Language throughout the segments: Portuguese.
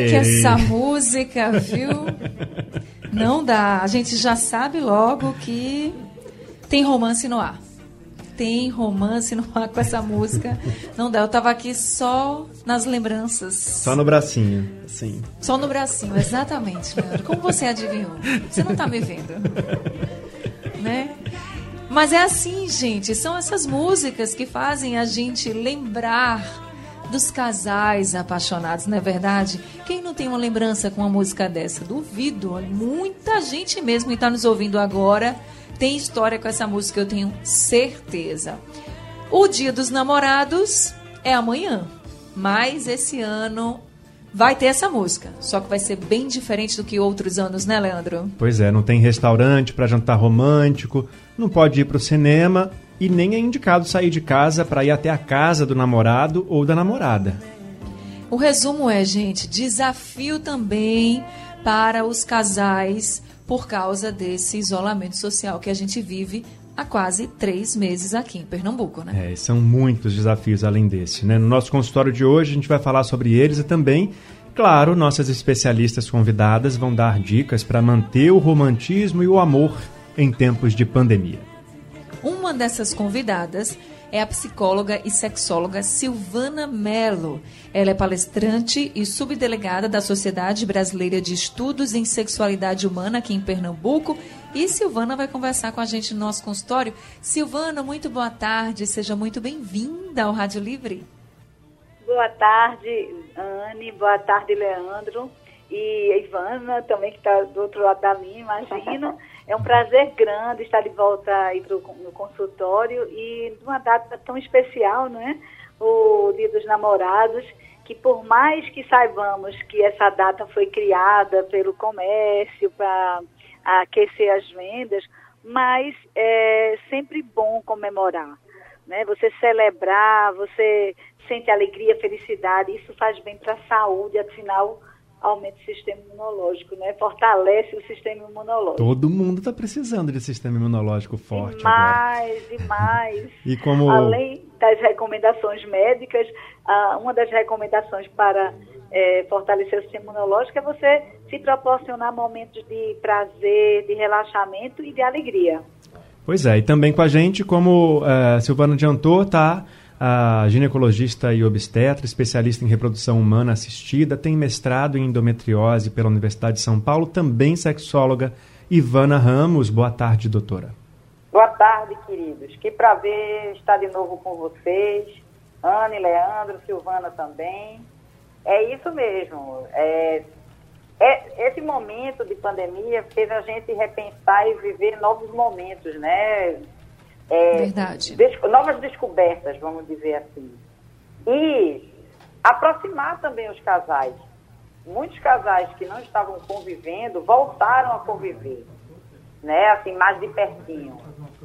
Que essa música, viu? Não dá. A gente já sabe logo que tem romance no ar. Tem romance no ar com essa música. Não dá. Eu tava aqui só nas lembranças. Só no bracinho, sim. Só no bracinho, exatamente, Leandro. Como você adivinhou? Você não tá me vendo. Né? Mas é assim, gente. São essas músicas que fazem a gente lembrar dos casais apaixonados, não é verdade? Quem não tem uma lembrança com uma música dessa? Duvido. Muita gente mesmo que está nos ouvindo agora tem história com essa música, eu tenho certeza. O Dia dos Namorados é amanhã, mas esse ano vai ter essa música, só que vai ser bem diferente do que outros anos, né, Leandro? Pois é, não tem restaurante para jantar romântico, não pode ir para o cinema e nem é indicado sair de casa para ir até a casa do namorado ou da namorada. O resumo é, gente, desafio também para os casais por causa desse isolamento social que a gente vive há quase três meses aqui em Pernambuco, né? É, são muitos desafios além desse, né? No nosso consultório de hoje a gente vai falar sobre eles e também, claro, nossas especialistas convidadas vão dar dicas para manter o romantismo e o amor em tempos de pandemia. Uma dessas convidadas é a psicóloga e sexóloga Silvana Mello. Ela é palestrante e subdelegada da Sociedade Brasileira de Estudos em Sexualidade Humana aqui em Pernambuco. E Silvana vai conversar com a gente no nosso consultório. Silvana, muito boa tarde, seja muito bem-vinda ao Rádio Livre. Boa tarde, Anne, boa tarde, Leandro. E a Ivana também, que está do outro lado da linha, imagino. É um prazer grande estar de volta aí pro, no consultório e numa data tão especial, né? O Dia dos Namorados, que por mais que saibamos que essa data foi criada pelo comércio para aquecer as vendas, mas é sempre bom comemorar, né? Você celebrar, você sente alegria, felicidade, isso faz bem para a saúde, afinal aumenta o sistema imunológico, né? Fortalece o sistema imunológico. Todo mundo está precisando de sistema imunológico forte demais, agora. Demais, e como além das recomendações médicas, uma das recomendações para é, fortalecer o sistema imunológico é você se proporcionar momentos de prazer, de relaxamento e de alegria. Pois é, e também com a gente, como a uh, Silvana adiantou, tá a ginecologista e obstetra, especialista em reprodução humana assistida, tem mestrado em endometriose pela Universidade de São Paulo, também sexóloga. Ivana Ramos, boa tarde, doutora. Boa tarde, queridos. Que prazer estar de novo com vocês. Anne, Leandro, Silvana também. É isso mesmo. É, é, esse momento de pandemia fez a gente repensar e viver novos momentos, né? É, Verdade. Des novas descobertas, vamos dizer assim. E aproximar também os casais. Muitos casais que não estavam convivendo voltaram a conviver, né? Assim, mais de pertinho.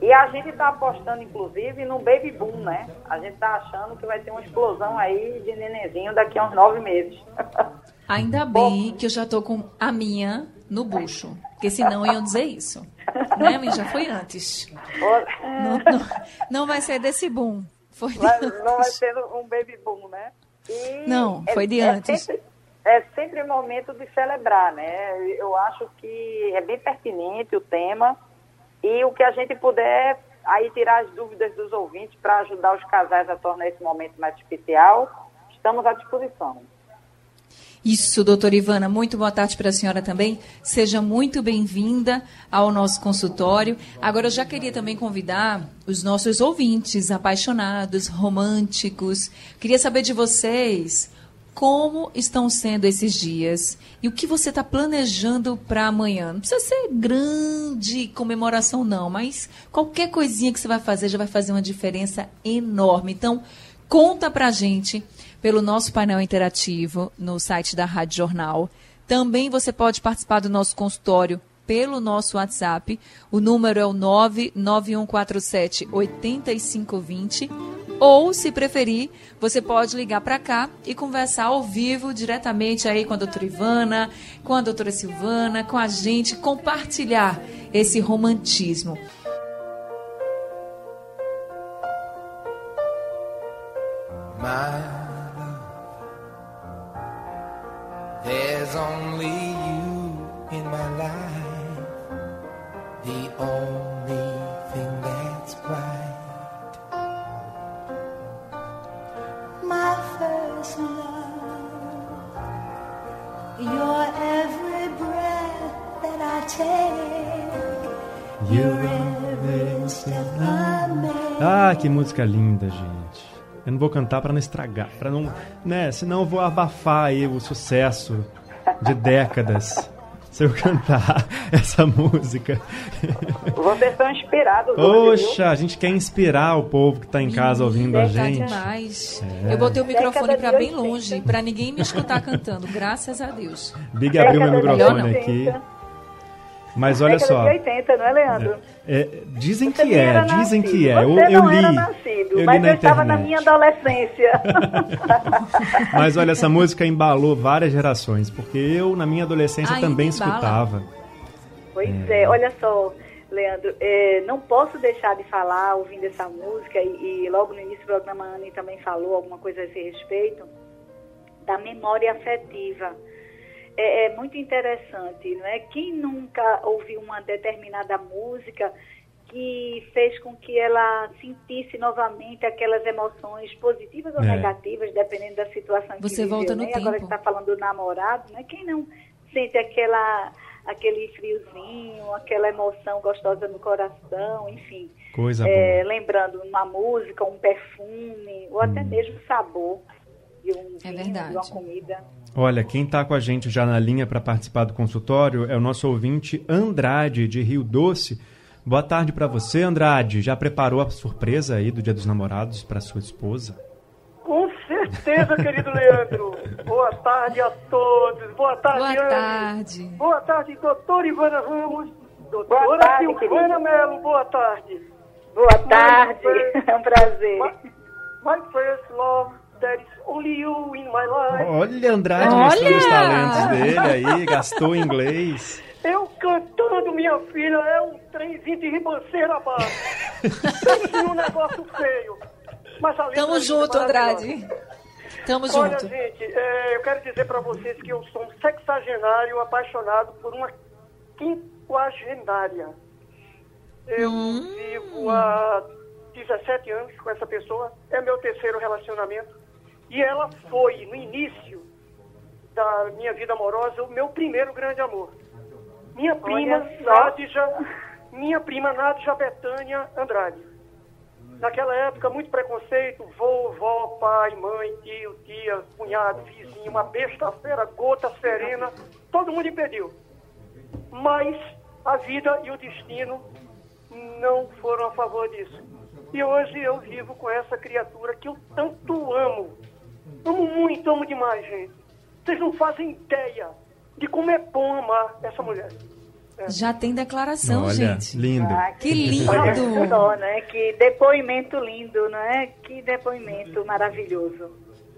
E a gente está apostando, inclusive, no baby boom, né? A gente está achando que vai ter uma explosão aí de nenenzinho daqui a uns nove meses. Ainda bem Bom, que eu já estou com a minha no bucho, porque senão iam dizer isso. Né, minha? Já foi antes. Não, não, não, vai ser desse boom. Foi vai, não vai ser um baby boom, né? E não, foi é, de antes. É sempre, é sempre momento de celebrar, né? Eu acho que é bem pertinente o tema e o que a gente puder aí tirar as dúvidas dos ouvintes para ajudar os casais a tornar esse momento mais especial, estamos à disposição. Isso, doutora Ivana, muito boa tarde para a senhora também. Seja muito bem-vinda ao nosso consultório. Agora, eu já queria também convidar os nossos ouvintes apaixonados, românticos. Queria saber de vocês como estão sendo esses dias e o que você está planejando para amanhã. Não precisa ser grande comemoração, não, mas qualquer coisinha que você vai fazer já vai fazer uma diferença enorme. Então, conta para a gente pelo nosso painel interativo no site da Rádio Jornal. Também você pode participar do nosso consultório pelo nosso WhatsApp. O número é o 99147 8520. Ou, se preferir, você pode ligar para cá e conversar ao vivo, diretamente aí com a doutora Ivana, com a doutora Silvana, com a gente, compartilhar esse romantismo. My There's only you in my life, the only thing that's right. My first love, your every breath that I take, your every step I make. Ah, que música linda, gente. Eu não vou cantar para não estragar, para não, né? Senão eu vou abafar aí o sucesso de décadas se eu cantar essa música. Vocês estão inspirados. Poxa, a gente quer inspirar o povo que está em casa ouvindo a gente. Demais. É. Eu botei o microfone para bem longe, para ninguém me escutar cantando, graças a Deus. Big abriu meu microfone aqui. Mas olha só. De 80, não é, Leandro? É, é, dizem que é, dizem que é. Eu, eu li. Eu mas na eu estava na minha adolescência. mas olha, essa música embalou várias gerações, porque eu, na minha adolescência, Ainda também embala. escutava. Pois é, olha só, Leandro, é, não posso deixar de falar ouvindo essa música, e, e logo no início do programa a Anne também falou alguma coisa a esse respeito, da memória afetiva. É, é muito interessante, não é? Quem nunca ouviu uma determinada música que fez com que ela sentisse novamente aquelas emoções positivas ou É. negativas, dependendo da situação Você que volta viveu, no né? Agora tempo. está falando do namorado, né? Quem não sente aquela aquele friozinho, aquela emoção gostosa no coração, enfim. Coisa É, boa. lembrando uma música, um perfume, ou até Hum. mesmo o sabor de um É vinho, verdade. de uma comida. Olha, quem está com a gente já na linha para participar do consultório é o nosso ouvinte Andrade, de Rio Doce. Boa tarde para você, Andrade. Já preparou a surpresa aí do Dia dos Namorados para sua esposa? Com certeza, querido Leandro. Boa tarde a todos. Boa tarde, Boa Anne. tarde. Boa tarde, doutora Ivana Ramos. Doutora Boa tarde, Silvana. Melo, boa tarde. Boa tarde, é um prazer. My, my first love, there is only you in my life. Olha, Andrade Olha! mostrando os talentos dele aí, gastou inglês. Eu cantando, minha filha, é um trenzinho de ribanceira abaixo. Pense num negócio feio. Mas a Tamo é junto. Andrade. Tamo Olha, junto. gente, é, eu quero dizer para vocês que eu sou um sexagenário apaixonado por uma quinquagenária. Eu Hum. vivo há 17 anos com essa pessoa, é meu terceiro relacionamento. E ela foi, no início da minha vida amorosa, o meu primeiro grande amor. Minha prima. Nádja, minha prima Nádja Betânia Andrade. Naquela época, muito preconceito, vovó, pai, mãe, tio, tia, cunhado, vizinho, uma besta fera, gota serena, todo mundo impediu. Mas a vida e o destino não foram a favor disso. E hoje eu vivo com essa criatura que eu tanto amo. Amo muito, amo demais, gente. Vocês não fazem ideia de como é bom amar essa mulher. Já tem declaração, Olha, gente. lindo. Ah, Que lindo. Olha só, né? Que depoimento lindo, não é? Que depoimento maravilhoso.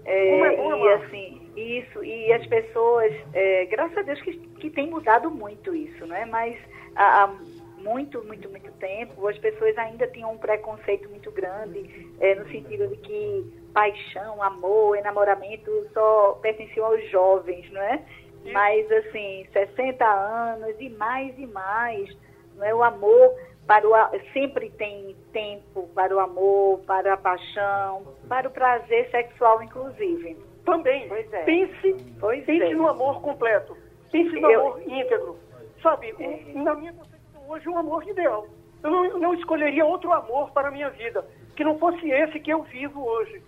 É, Como é bom, e amar. assim, isso, e as pessoas, é, graças a Deus que, que tem mudado muito isso, né? Mas há, há muito, muito, muito tempo, as pessoas ainda tinham um preconceito muito grande, é, no sentido de que paixão, amor, enamoramento só pertenciam aos jovens, não é? Mas, assim, 60 anos e mais e mais, não é? O amor para o sempre tem tempo para o amor, para a paixão, para o prazer sexual, inclusive. também. Pois é. Pense, Pois pense é. no amor completo. Pense no Eu- amor íntegro. Sabe, o- na minha concepção hoje, um amor ideal. Eu não, não escolheria outro amor para a minha vida, que não fosse esse que eu vivo hoje.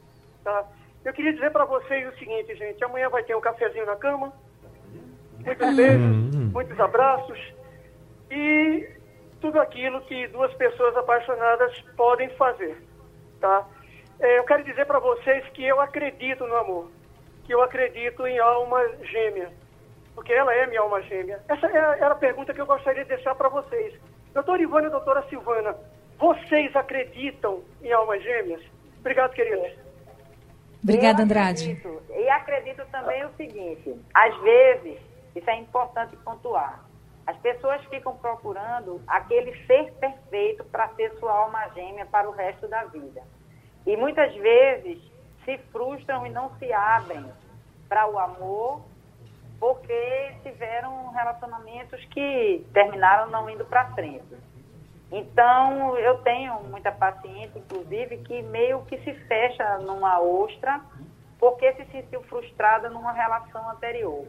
Tá? Eu queria dizer para vocês o seguinte, gente. Amanhã vai ter um cafezinho na cama, muitos beijos, muitos abraços e tudo aquilo que duas pessoas apaixonadas podem fazer, tá? É, eu quero dizer para vocês que eu acredito no amor, que eu acredito em alma gêmea, porque ela é minha alma gêmea. Essa é era a pergunta que eu gostaria de deixar para vocês. Doutora Ivana e doutora Silvana, vocês acreditam em almas gêmeas? Obrigado, queridos. Obrigada, Andrade. acredito- E acredito também o seguinte: às vezes, isso é importante pontuar, as pessoas ficam procurando aquele ser perfeito para ser sua alma gêmea para o resto da vida. E muitas vezes se frustram e não se abrem para o amor porque tiveram relacionamentos que terminaram não indo para frente. Então, eu tenho muita paciente, inclusive, que meio que se fecha numa ostra porque se sentiu frustrada numa relação anterior.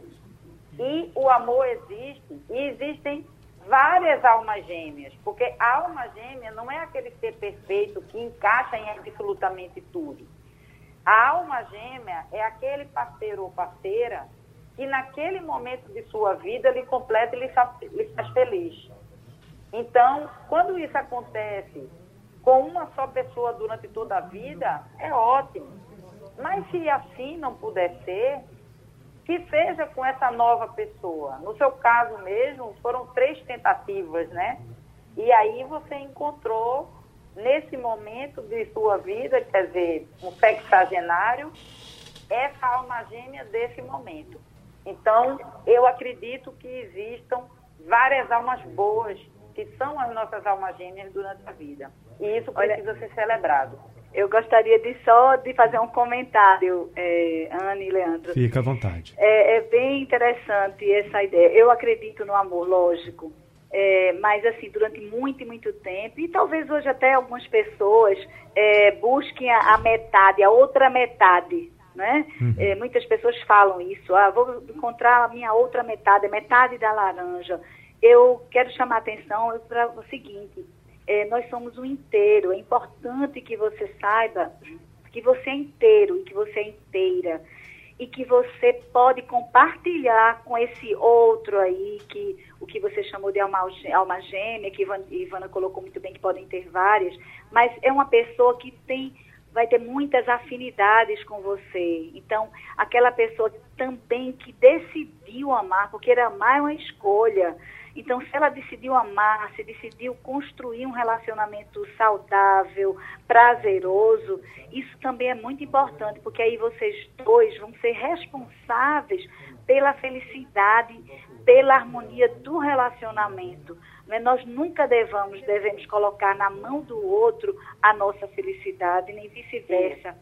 E o amor existe, e existem várias almas gêmeas, porque a alma gêmea não é aquele ser perfeito que encaixa em absolutamente tudo. A alma gêmea é aquele parceiro ou parceira que naquele momento de sua vida lhe completa e lhe faz feliz. Então, quando isso acontece com uma só pessoa durante toda a vida, é ótimo. Mas se assim não puder ser, que seja com essa nova pessoa. No seu caso mesmo, foram três tentativas, né? E aí você encontrou, nesse momento de sua vida, quer dizer, um sexagenário, essa alma gêmea desse momento. Então, eu acredito que existam várias almas boas, que são as nossas almas gêmeas durante a vida. E isso Olha- precisa ser celebrado. Eu gostaria de só de fazer um comentário, é, Anne e Leandro. Fica à vontade. É, é bem interessante essa ideia. Eu acredito no amor, lógico. É, mas assim, durante muito e muito tempo, e talvez hoje até algumas pessoas é, busquem a, a metade, a outra metade. Né? É, muitas pessoas falam isso, ah, vou encontrar a minha outra metade, a metade da laranja. Eu quero chamar a atenção para o seguinte, é, nós somos um inteiro, é importante que você saiba que você é inteiro e que você é inteira e que você pode compartilhar com esse outro aí, que o que você chamou de alma, alma gêmea, que Ivan- Ivana colocou muito bem que podem ter várias, mas é uma pessoa que tem vai ter muitas afinidades com você. Então, aquela pessoa também que decidiu amar, porque amar é uma escolha. Então, se ela decidiu amar, se decidiu construir um relacionamento saudável, prazeroso, isso também é muito importante, porque aí vocês dois vão ser responsáveis pela felicidade, pela harmonia do relacionamento. né? Nós nunca devamos, devemos colocar na mão do outro a nossa felicidade, nem vice-versa.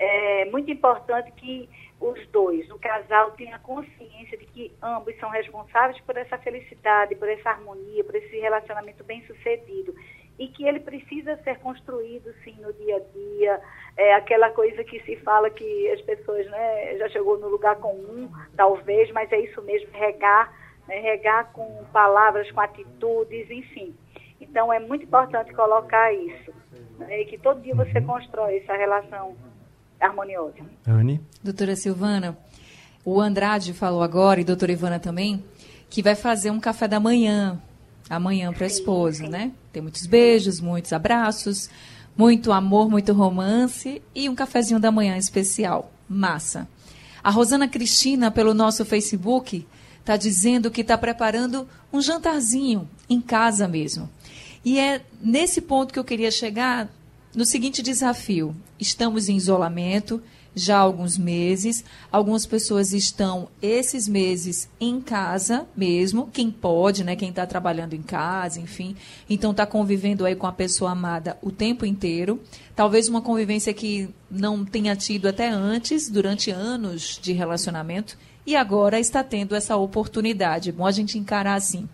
É muito importante que os dois, o casal, tenha consciência de que ambos são responsáveis por essa felicidade, por essa harmonia, por esse relacionamento bem sucedido. E que ele precisa ser construído, sim, no dia a dia. É aquela coisa que se fala que as pessoas, né, já chegou no lugar comum, talvez, mas é isso mesmo, regar, né, regar com palavras, com atitudes, enfim. Então, é muito importante colocar isso. Né, e que todo dia você constrói essa relação harmoniosa. Anne? Doutora Silvana, o Andrade falou agora, e doutora Ivana também, que vai fazer um café da manhã, amanhã para a esposa, né? Tem muitos beijos, muitos abraços, muito amor, muito romance e um cafezinho da manhã especial. Massa. A Rosana Cristina, pelo nosso Facebook, está dizendo que está preparando um jantarzinho em casa mesmo. E é nesse ponto que eu queria chegar no seguinte desafio: estamos em isolamento já há alguns meses, algumas pessoas estão esses meses em casa mesmo, quem pode, né, quem está trabalhando em casa, enfim, então está convivendo aí com a pessoa amada o tempo inteiro, talvez uma convivência que não tenha tido até antes, durante anos de relacionamento, e agora está tendo essa oportunidade. Bom a gente encarar assim.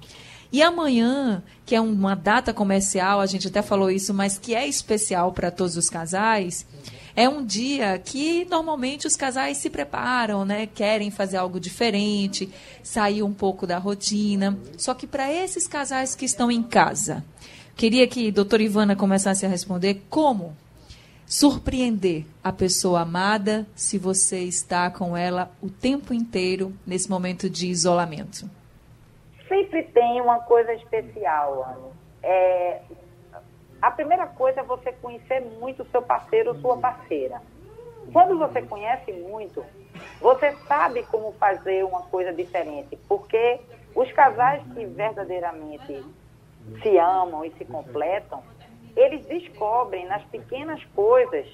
E amanhã, que é uma data comercial, a gente até falou isso, mas que é especial para todos os casais, É um dia que normalmente os casais se preparam, né? Querem fazer algo diferente, sair um pouco da rotina. Só que para esses casais que estão em casa, queria que a doutora Ivana começasse a responder como surpreender a pessoa amada se você está com ela o tempo inteiro nesse momento de isolamento. Sempre tem uma coisa especial, Ana. É, a primeira coisa é você conhecer muito o seu parceiro ou sua parceira. Quando você conhece muito, você sabe como fazer uma coisa diferente, porque os casais que verdadeiramente se amam e se completam, eles descobrem nas pequenas coisas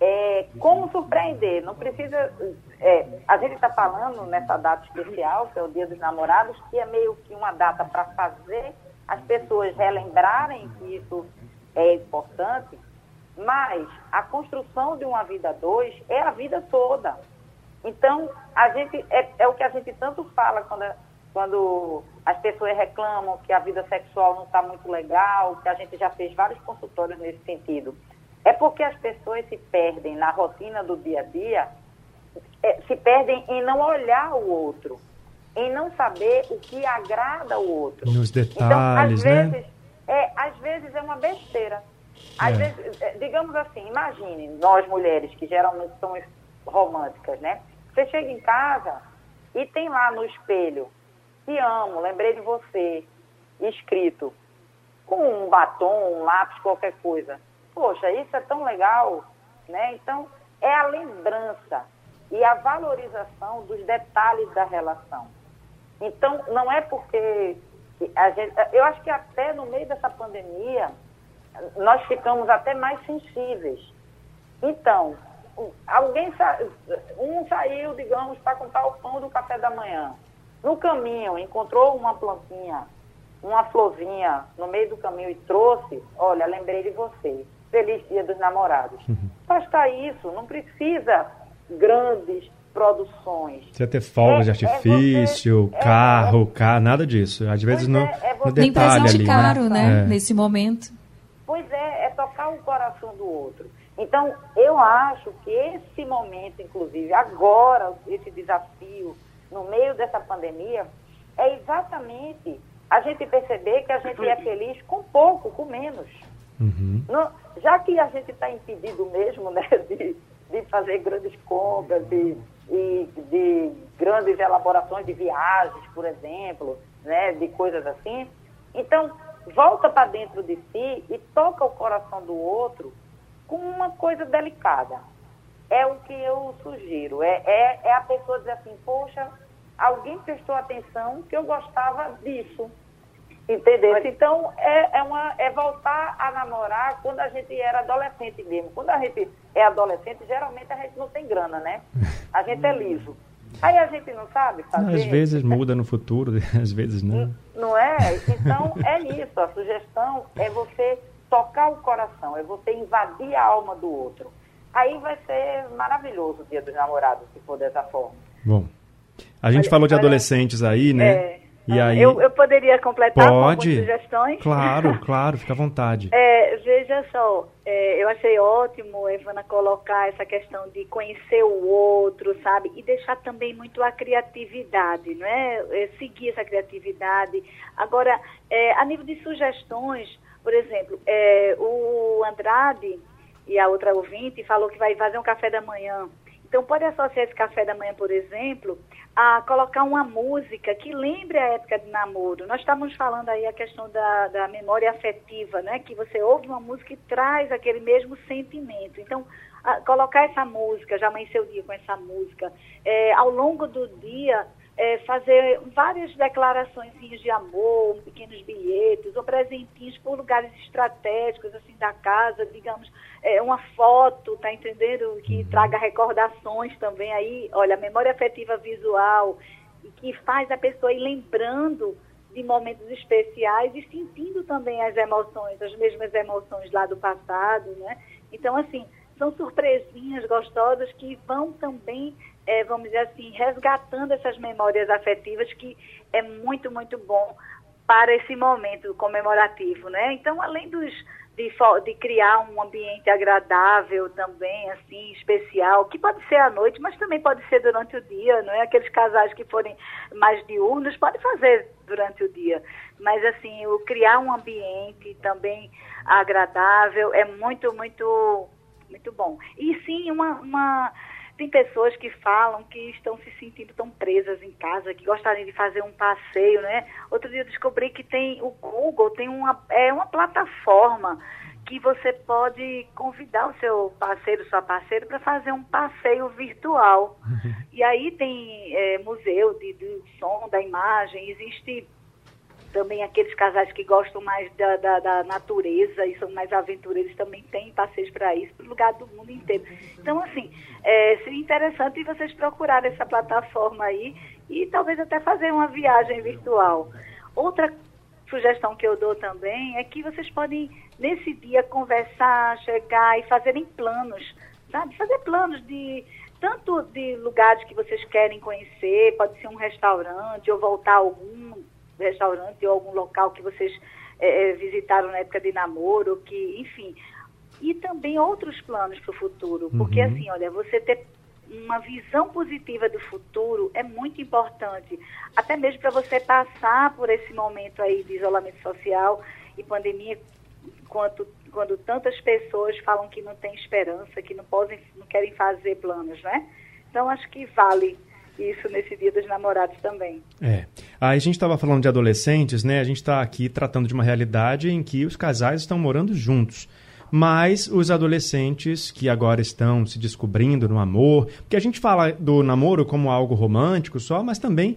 é, como surpreender. Não precisa. É, a gente está falando nessa data especial, que é o Dia dos Namorados, que é meio que uma data para fazer as pessoas relembrarem que isso é importante, mas a construção de uma vida dois é a vida toda. Então, a gente é, é o que a gente tanto fala quando, quando as pessoas reclamam que a vida sexual não está muito legal, que a gente já fez vários consultórios nesse sentido. É porque as pessoas se perdem na rotina do dia a dia, é, se perdem em não olhar o outro, em não saber o que agrada o outro. Nos detalhes, então, às né? vezes, é, às vezes é uma besteira. Às É. vezes, é, digamos assim, imagine nós mulheres que geralmente somos românticas, né? Você chega em casa e tem lá no espelho, te amo, lembrei de você, escrito, com um batom, um lápis, qualquer coisa. Poxa, isso é tão legal, né? Então, é a lembrança e a valorização dos detalhes da relação. Então, não é porque a gente, eu acho que até no meio dessa pandemia nós ficamos até mais sensíveis. Então, alguém sa- um saiu, digamos, para comprar o pão do café da manhã. No caminho encontrou uma plantinha, uma florzinha no meio do caminho e trouxe, olha, lembrei de você. Feliz Dia dos Namorados. Basta isso, não precisa grandes produções. Precisa ter fogos de É- é artifício, você- é- carro, carro, nada disso. Às vezes no, é, é no você- Nem detalhe presente ali. caro, né? né? É. Nesse momento. Pois é, é tocar o coração do outro. Então, eu acho que esse momento, inclusive, agora, esse desafio, no meio dessa pandemia, é exatamente a gente perceber que a gente é feliz com pouco, com menos. Uhum. Não- já que a gente está impedido mesmo né, de, de fazer grandes compras e, e de grandes elaborações de viagens, por exemplo, né, de coisas assim, então volta para dentro de si e toca o coração do outro com uma coisa delicada. É o que eu sugiro. É, é, é a pessoa dizer assim, poxa, alguém prestou atenção que eu gostava disso. Entendeu? Então, é, é, uma, é voltar a namorar quando a gente era adolescente mesmo. Quando a gente é adolescente, geralmente a gente não tem grana, né? A gente é liso. Aí a gente não sabe fazer. Às vezes muda no futuro, às vezes não. Não é? Então, é isso. A sugestão é você tocar o coração, é você invadir a alma do outro. Aí vai ser maravilhoso o dia dos namorados, se for dessa forma. Bom, a gente Olha, falou de adolescentes aí, né? É, E aí, eu, eu poderia completar com algumas pode? sugestões? Claro, claro, fica à vontade. É, veja só, é, eu achei ótimo, Evana, colocar essa questão de conhecer o outro, sabe? E deixar também muito a criatividade, não é? É, seguir essa criatividade. Agora, é, a nível de sugestões, por exemplo, é, o Andrade e a outra ouvinte falou que vai fazer um café da manhã. Então, pode associar esse café da manhã, por exemplo, a colocar uma música que lembre a época de namoro. Nós estávamos falando aí a questão da, da memória afetiva, né? Que você ouve uma música e traz aquele mesmo sentimento. Então, a- colocar essa música, já amanheceu o dia com essa música, é, ao longo do dia, é, fazer várias declarações de amor, pequenos bilhetes ou presentinhos por lugares estratégicos assim da casa, digamos, é, uma foto, tá entendendo? Que traga recordações também aí, olha, memória afetiva visual, e que faz a pessoa ir lembrando de momentos especiais e sentindo também as emoções, as mesmas emoções lá do passado, né? Então, assim, são surpresinhas gostosas que vão também, eh, vamos dizer assim, resgatando essas memórias afetivas que é muito, muito bom para esse momento comemorativo, né? Então, além dos de, de, criar um ambiente agradável também, assim, especial, que pode ser à noite, mas também pode ser durante o dia, não é? Aqueles casais que forem mais diurnos, pode fazer durante o dia. Mas, assim, o criar um ambiente também agradável é muito, muito, muito bom. E sim, uma, uma tem pessoas que falam que estão se sentindo tão presas em casa, que gostariam de fazer um passeio, né? Outro dia eu descobri que tem o Google, tem uma, é uma plataforma que você pode convidar o seu parceiro, sua parceira, para fazer um passeio virtual. Uhum. E aí tem é, museu de, do som, da imagem, existe também aqueles casais que gostam mais da, da, da natureza e são mais aventureiros também têm passeios para isso, para lugar do mundo inteiro. Então, assim, é, seria interessante vocês procurarem essa plataforma aí e talvez até fazer uma viagem virtual. Outra sugestão que eu dou também é que vocês podem, nesse dia, conversar, chegar e fazerem planos, sabe? Fazer planos de tanto de lugares que vocês querem conhecer, pode ser um restaurante ou voltar a algum restaurante ou algum local que vocês é, visitaram na época de namoro, que, enfim. E também outros planos para o futuro. Porque, uhum. assim, olha, você ter uma visão positiva do futuro é muito importante, até mesmo para você passar por esse momento aí de isolamento social e pandemia, quanto, quando tantas pessoas falam que não tem esperança, que não podem, não querem fazer planos, né? Então acho que vale isso nesse Dia dos Namorados também. É. Aí a gente estava falando de adolescentes, né? A gente está aqui tratando de uma realidade em que os casais estão morando juntos. Mas os adolescentes que agora estão se descobrindo no amor, porque a gente fala do namoro como algo romântico só, mas também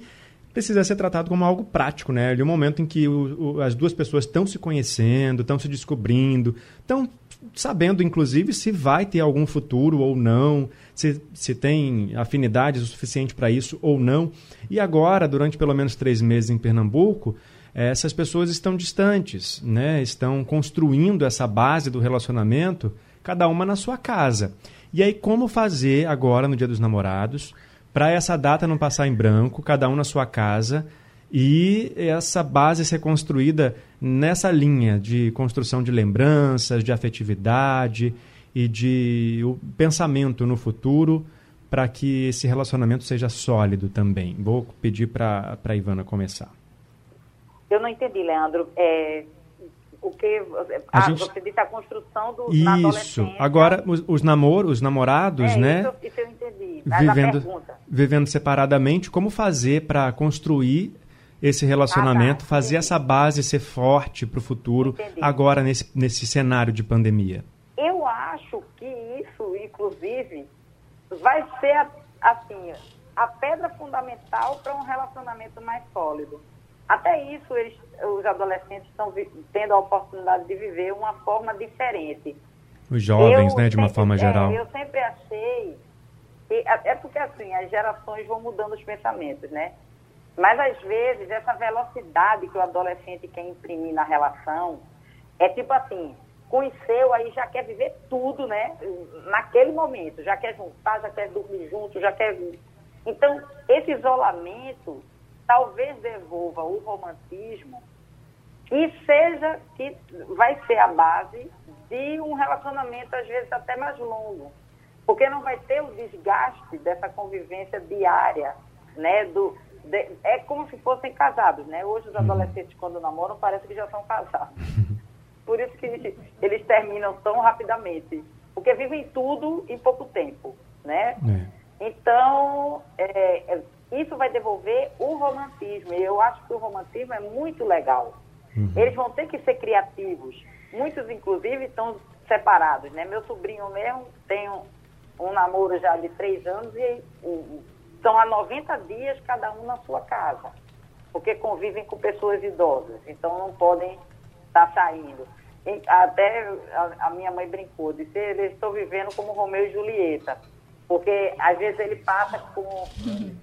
precisa ser tratado como algo prático, né? É um momento em que o, o, as duas pessoas estão se conhecendo, estão se descobrindo, estão sabendo, inclusive, se vai ter algum futuro ou não, se, se tem afinidades o suficiente para isso ou não. E agora, durante pelo menos três meses em Pernambuco, essas pessoas estão distantes, né? estão construindo essa base do relacionamento, cada uma na sua casa. E aí, como fazer agora, no Dia dos Namorados, para essa data não passar em branco, cada um na sua casa, e essa base ser construída nessa linha de construção de lembranças, de afetividade e de o pensamento no futuro para que esse relacionamento seja sólido também. Vou pedir para a Ivana começar. Eu não entendi, Leandro. É, o que a ah, gente... você disse a construção do isso agora os, os namoros os namorados é, né isso, isso eu entendi Mas vivendo vivendo separadamente como fazer para construir esse relacionamento, ah, tá. fazer essa base ser forte para o futuro, Entendi. agora nesse, nesse cenário de pandemia? Eu acho que isso, inclusive, vai ser assim a pedra fundamental para um relacionamento mais sólido. Até isso, eles, os adolescentes estão tendo a oportunidade de viver uma forma diferente. Os jovens, eu né, de uma forma geral. É, eu sempre achei. Que, é, é porque, assim, as gerações vão mudando os pensamentos, né? Mas, às vezes, essa velocidade que o adolescente quer imprimir na relação é tipo assim, conheceu, aí já quer viver tudo, né? Naquele momento, já quer juntar, já quer dormir junto, já quer... Então, esse isolamento talvez devolva o romantismo e seja que vai ser a base de um relacionamento, às vezes, até mais longo. Porque não vai ter o desgaste dessa convivência diária, né? Do, de, é como se fossem casados, né? Hoje os uhum. adolescentes, quando namoram, parece que já são casados. Por isso que eles, terminam tão rapidamente. Porque vivem tudo em pouco tempo, né? É. Então, é, é, isso vai devolver o romantismo. E eu acho que o romantismo é muito legal. Uhum. Eles vão ter que ser criativos. Muitos, inclusive, estão separados, né? Meu sobrinho mesmo tem um, um namoro já de três anos e estão há 90 dias cada um na sua casa, porque convivem com pessoas idosas, então não podem estar tá saindo. E até a, a, minha mãe brincou, disse, eles estão vivendo como Romeu e Julieta, porque às vezes ele passa com,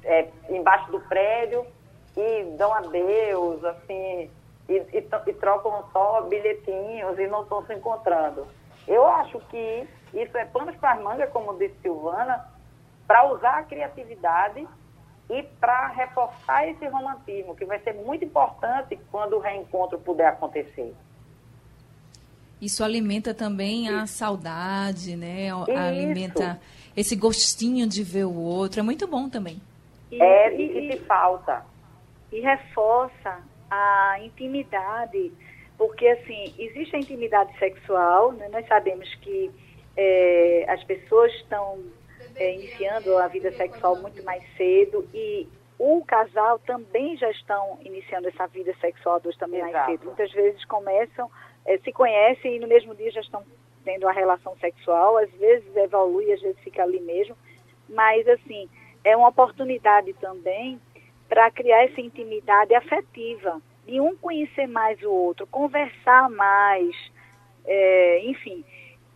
é, embaixo do prédio e dão adeus, assim, e, e, e trocam só bilhetinhos e não estão se encontrando. Eu acho que isso é panos para as mangas, como disse Silvana, para usar a criatividade e para reforçar esse romantismo, que vai ser muito importante quando o reencontro puder acontecer. Isso alimenta também a saudade, né? Isso. Alimenta esse gostinho de ver o outro. É muito bom também. E, é, e, e falta. E reforça a intimidade, porque assim, existe a intimidade sexual, né? nós sabemos que é, as pessoas estão é, iniciando a vida sexual muito mais cedo e o casal também já estão iniciando essa vida sexual dois também Exato. mais cedo. Muitas vezes começam, é, se conhecem e no mesmo dia já estão tendo a relação sexual, às vezes evolui, às vezes fica ali mesmo, mas assim, é uma oportunidade também para criar essa intimidade afetiva, de um conhecer mais o outro, conversar mais, é, enfim.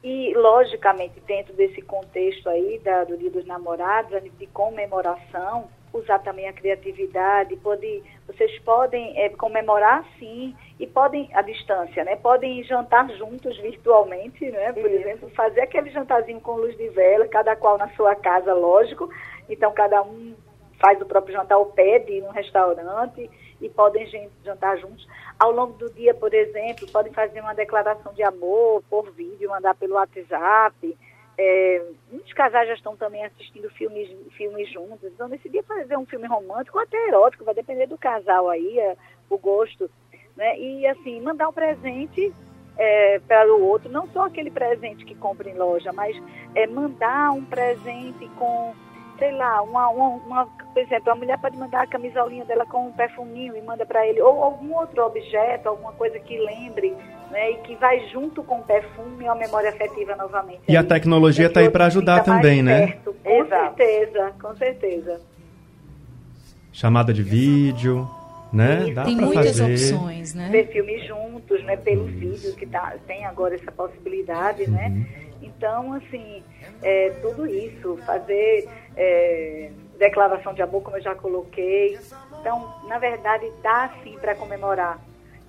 E, logicamente, dentro desse contexto aí da, do Dia dos Namorados, de comemoração, usar também a criatividade, pode, vocês podem é, comemorar sim e podem à distância, né? Podem jantar juntos virtualmente, né? Por exemplo, fazer aquele jantarzinho com luz de vela, cada qual na sua casa, lógico. Então cada um faz o próprio jantar ou pede um restaurante e podem jantar juntos. Ao longo do dia, por exemplo, podem fazer uma declaração de amor por vídeo, mandar pelo WhatsApp. É, muitos casais já estão também assistindo filmes, filmes juntos. Então, nesse dia, fazer um filme romântico ou até erótico, vai depender do casal aí, é, o gosto. Né? E, assim, mandar um presente é, para o outro, não só aquele presente que compra em loja, mas é, mandar um presente com sei lá, uma, uma, uma, por exemplo, a mulher pode mandar a camisolinha dela com um perfuminho e manda para ele, ou algum outro objeto, alguma coisa que lembre, né, e que vai junto com o perfume a memória afetiva novamente. E a tecnologia está aí para ajudar também, né? Perto. Com Exato. certeza, com certeza. Chamada de vídeo, né? Dá tem muitas fazer. opções, né? Ver filmes juntos, né? Pelo Isso. vídeo que tá, tem agora essa possibilidade, né? uhum. né? Então, assim, é, tudo isso, fazer é, declaração de amor, como eu já coloquei. Então, na verdade, dá sim para comemorar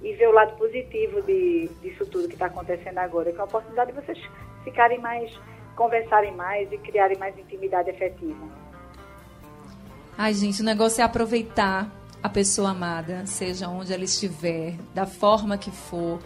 e ver o lado positivo de, disso tudo que está acontecendo agora, que é a oportunidade de vocês ficarem mais, conversarem mais e criarem mais intimidade efetiva. Ai, gente, o negócio é aproveitar a pessoa amada, seja onde ela estiver, da forma que for,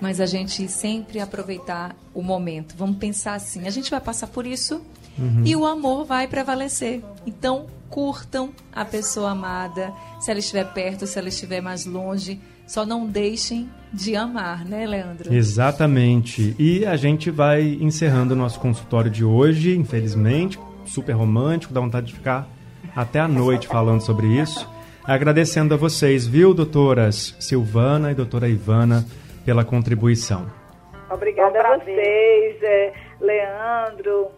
mas a gente sempre aproveitar o momento. Vamos pensar assim, a gente vai passar por isso uhum. e o amor vai prevalecer. Então, curtam a pessoa amada, se ela estiver perto, se ela estiver mais longe, só não deixem de amar, né, Leandro? Exatamente. E a gente vai encerrando o nosso consultório de hoje, infelizmente, super romântico, dá vontade de ficar até a noite falando sobre isso. Agradecendo a vocês, viu, doutoras Silvana e doutora Ivana, pela contribuição. Obrigada a vocês, é, Leandro,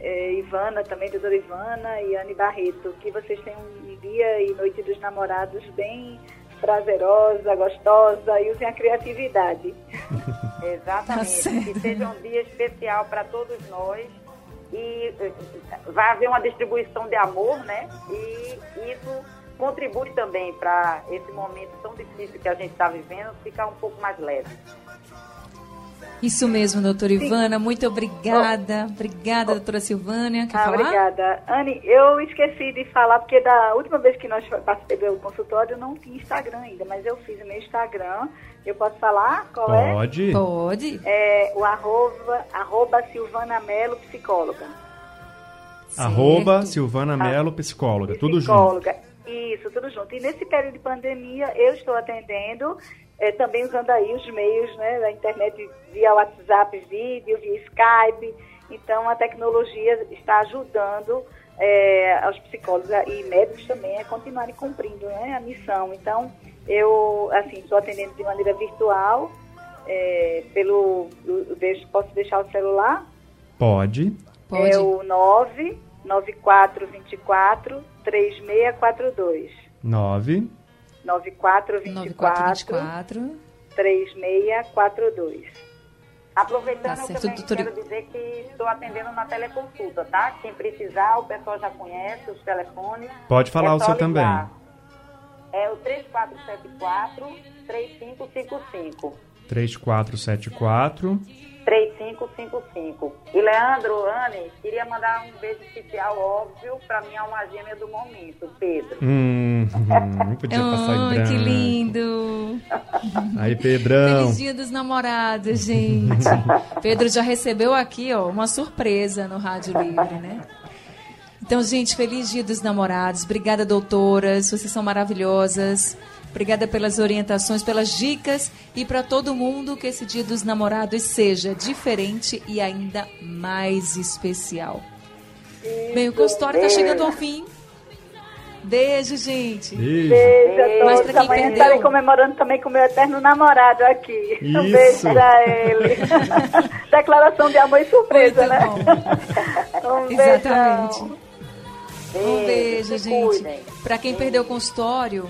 é, Ivana, também doutora Ivana e Anne Barreto. Que vocês tenham um dia e noite dos namorados bem prazerosa, gostosa e usem a criatividade. Exatamente. Tá que seja um dia especial para todos nós e eh, vai haver uma distribuição de amor, né? E isso contribui também para esse momento tão difícil que a gente está vivendo ficar um pouco mais leve. Isso mesmo, doutora Ivana. Muito obrigada. Obrigada, doutora Silvânia. Quer ah, falar? Obrigada. Anne, eu esqueci de falar, porque da última vez que nós participei do consultório, não tinha Instagram ainda, mas eu fiz o meu Instagram. Eu posso falar qual Pode. é? Pode. Pode. É o arroba, arroba Silvana Melo, psicóloga. Certo. Arroba Silvana Melo, psicóloga. Tudo psicóloga. Isso, tudo junto. E nesse período de pandemia, eu estou atendendo é, também usando aí os meios né, da internet via WhatsApp, vídeo, via Skype. Então, a tecnologia está ajudando é, aos psicólogos e médicos também a continuarem cumprindo né, a missão. Então, eu, assim, estou atendendo de maneira virtual, é, pelo, deixo, posso deixar o celular? Pode. Pode. É o 99424 3642. 9 9424 3642. Aproveitando, tá eu também doutor... quero dizer que estou atendendo na teleconsulta, tá? Quem precisar, o pessoal já conhece os telefones. Pode falar é o seu também. É o 3474 3555. 3474 3555. E Leandro, Anne, queria mandar um beijo especial, óbvio, para minha alma gêmea do momento, Pedro. Hum, hum, podia passar em Oh, branco. que lindo! Aí, Pedrão. Feliz dia dos namorados, gente. Pedro já recebeu aqui, ó, uma surpresa no Rádio Livre, né? Então, gente, feliz dia dos namorados. Obrigada, doutoras. Vocês são maravilhosas. Obrigada pelas orientações, pelas dicas e para todo mundo que esse dia dos namorados seja diferente e ainda mais especial. Bem, o consultório está chegando ao fim. Beijo, gente. Beijo. Beijo a Mas todos. pra quem Amanhã perdeu- estarei comemorando também com o meu eterno namorado aqui. Um Isso. beijo pra ele. Declaração de amor e surpresa, Muito né? bom. Um Exatamente. beijão. Um beijo, gente. Para quem perdeu o consultório,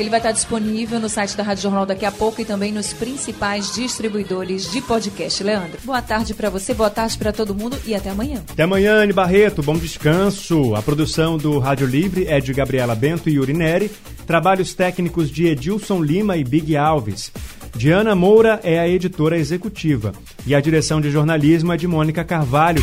ele vai estar disponível no site da Rádio Jornal daqui a pouco e também nos principais distribuidores de podcast. Leandro, boa tarde para você, boa tarde para todo mundo e até amanhã. Até amanhã, Anne Barreto. Bom descanso. A produção do Rádio Livre é de Gabriela Bento e Yuri Neri. Trabalhos técnicos de Edilson Lima e Big Alves. Diana Moura é a editora executiva. E a direção de jornalismo é de Mônica Carvalho.